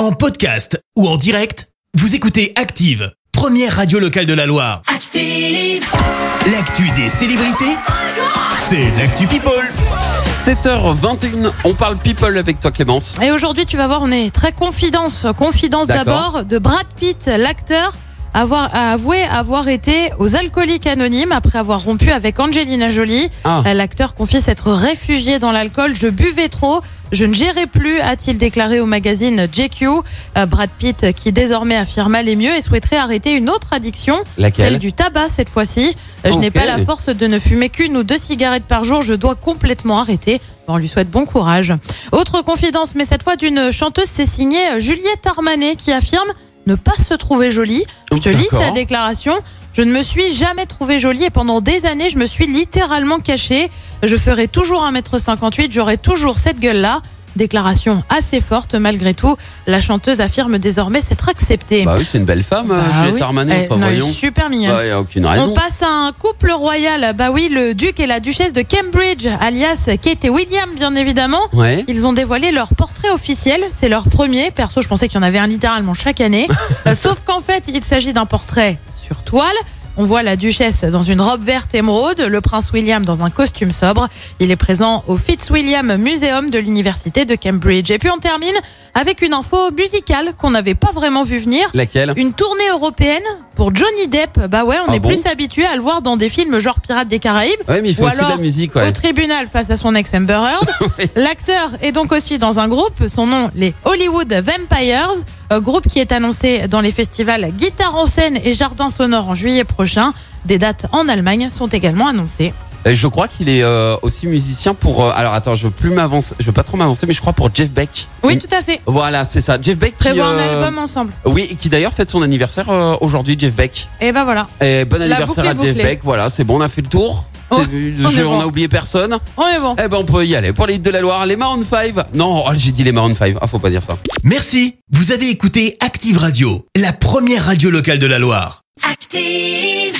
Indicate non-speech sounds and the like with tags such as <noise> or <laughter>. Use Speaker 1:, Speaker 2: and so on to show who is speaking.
Speaker 1: En podcast ou en direct, vous écoutez Active, première radio locale de la Loire.
Speaker 2: Active.
Speaker 1: L'actu des célébrités, c'est l'actu People.
Speaker 3: 7h21, on parle people avec toi Clémence.
Speaker 4: Et aujourd'hui, tu vas voir, on est très confidence. Confidence
Speaker 3: D'accord.
Speaker 4: d'abord de Brad Pitt, l'acteur. Avoir, a avoué avoir été aux alcooliques anonymes après avoir rompu avec Angelina Jolie.
Speaker 3: Ah.
Speaker 4: Euh, L'acteur confie s'être réfugié dans l'alcool. Je buvais trop. Je ne gérais plus, a-t-il déclaré au magazine JQ. Euh, Brad Pitt, qui désormais affirme aller mieux et souhaiterait arrêter une autre addiction,
Speaker 3: Laquelle
Speaker 4: celle du tabac cette fois-ci. Euh, Je n'ai pas la force de ne fumer qu'une ou deux cigarettes par jour. Je dois complètement arrêter. On lui souhaite bon courage. Autre confidence, mais cette fois d'une chanteuse, c'est signé euh, Juliette Armanet qui affirme ne pas se trouver jolie. Je te lis sa déclaration. Je ne me suis jamais trouvée jolie et pendant des années, je me suis littéralement cachée. Je ferai toujours 1m58, j'aurai toujours cette gueule-là. Déclaration assez forte malgré tout. La chanteuse affirme désormais s'être acceptée.
Speaker 3: Bah oui, c'est une belle femme,
Speaker 4: Bah
Speaker 3: Juliette
Speaker 4: oui.
Speaker 3: Armanet,
Speaker 4: Eh,
Speaker 3: enfin
Speaker 4: non, elle est
Speaker 3: voyons.
Speaker 4: super mignonne.
Speaker 3: Bah, y a aucune
Speaker 4: On
Speaker 3: raison.
Speaker 4: passe à un couple royal. Bah oui, le duc et la duchesse de Cambridge, alias Kate et William, bien évidemment.
Speaker 3: Ouais.
Speaker 4: Ils ont dévoilé leur portrait officiel. C'est leur premier. Perso, je pensais qu'il y en avait un littéralement chaque année. <laughs> Euh, Sauf qu'en fait, il s'agit d'un portrait sur toile. On voit la duchesse dans une robe verte émeraude, le prince William dans un costume sobre. Il est présent au Fitzwilliam Museum de l'université de Cambridge. Et puis on termine avec une info musicale qu'on n'avait pas vraiment vu venir.
Speaker 3: Laquelle?
Speaker 4: Une tournée européenne pour Johnny Depp. Bah ouais, on
Speaker 3: Ah
Speaker 4: est
Speaker 3: bon
Speaker 4: plus habitué à le voir dans des films genre Pirates des Caraïbes.
Speaker 3: Ouais, mais il fait
Speaker 4: Ou
Speaker 3: aussi de
Speaker 4: alors,
Speaker 3: la musique,
Speaker 4: Au tribunal face à son ex Amber Heard. <laughs> L'acteur est donc aussi dans un groupe, son nom les Hollywood Vampires, groupe qui est annoncé dans les festivals Guitare en scène et Jardin sonore en juillet prochain. Des dates en Allemagne sont également annoncées.
Speaker 3: Et Je crois qu'il est euh, aussi musicien pour. euh, alors attends, je veux plus m'avancer, je veux pas trop m'avancer, mais je crois pour Jeff Beck.
Speaker 4: Oui, tout à fait.
Speaker 3: Voilà, c'est ça. Jeff Beck qui.
Speaker 4: Prévoit un
Speaker 3: euh,
Speaker 4: album ensemble.
Speaker 3: Oui, qui d'ailleurs fête son anniversaire euh, aujourd'hui, Jeff Beck.
Speaker 4: Et bah voilà.
Speaker 3: Et bon
Speaker 4: La
Speaker 3: anniversaire à Jeff
Speaker 4: bouclée.
Speaker 3: Beck. Voilà, c'est bon, on a fait le tour.
Speaker 4: Oh,
Speaker 3: je- on
Speaker 4: bon.
Speaker 3: a oublié personne.
Speaker 4: On est bon.
Speaker 3: Eh ben on peut y aller. Pour les hits de la Loire, les Maroon 5. Non, oh, j'ai dit les Maroon 5. Ah, faut pas dire ça.
Speaker 1: Merci, vous avez écouté Active Radio, la première radio locale de la Loire.
Speaker 2: Active.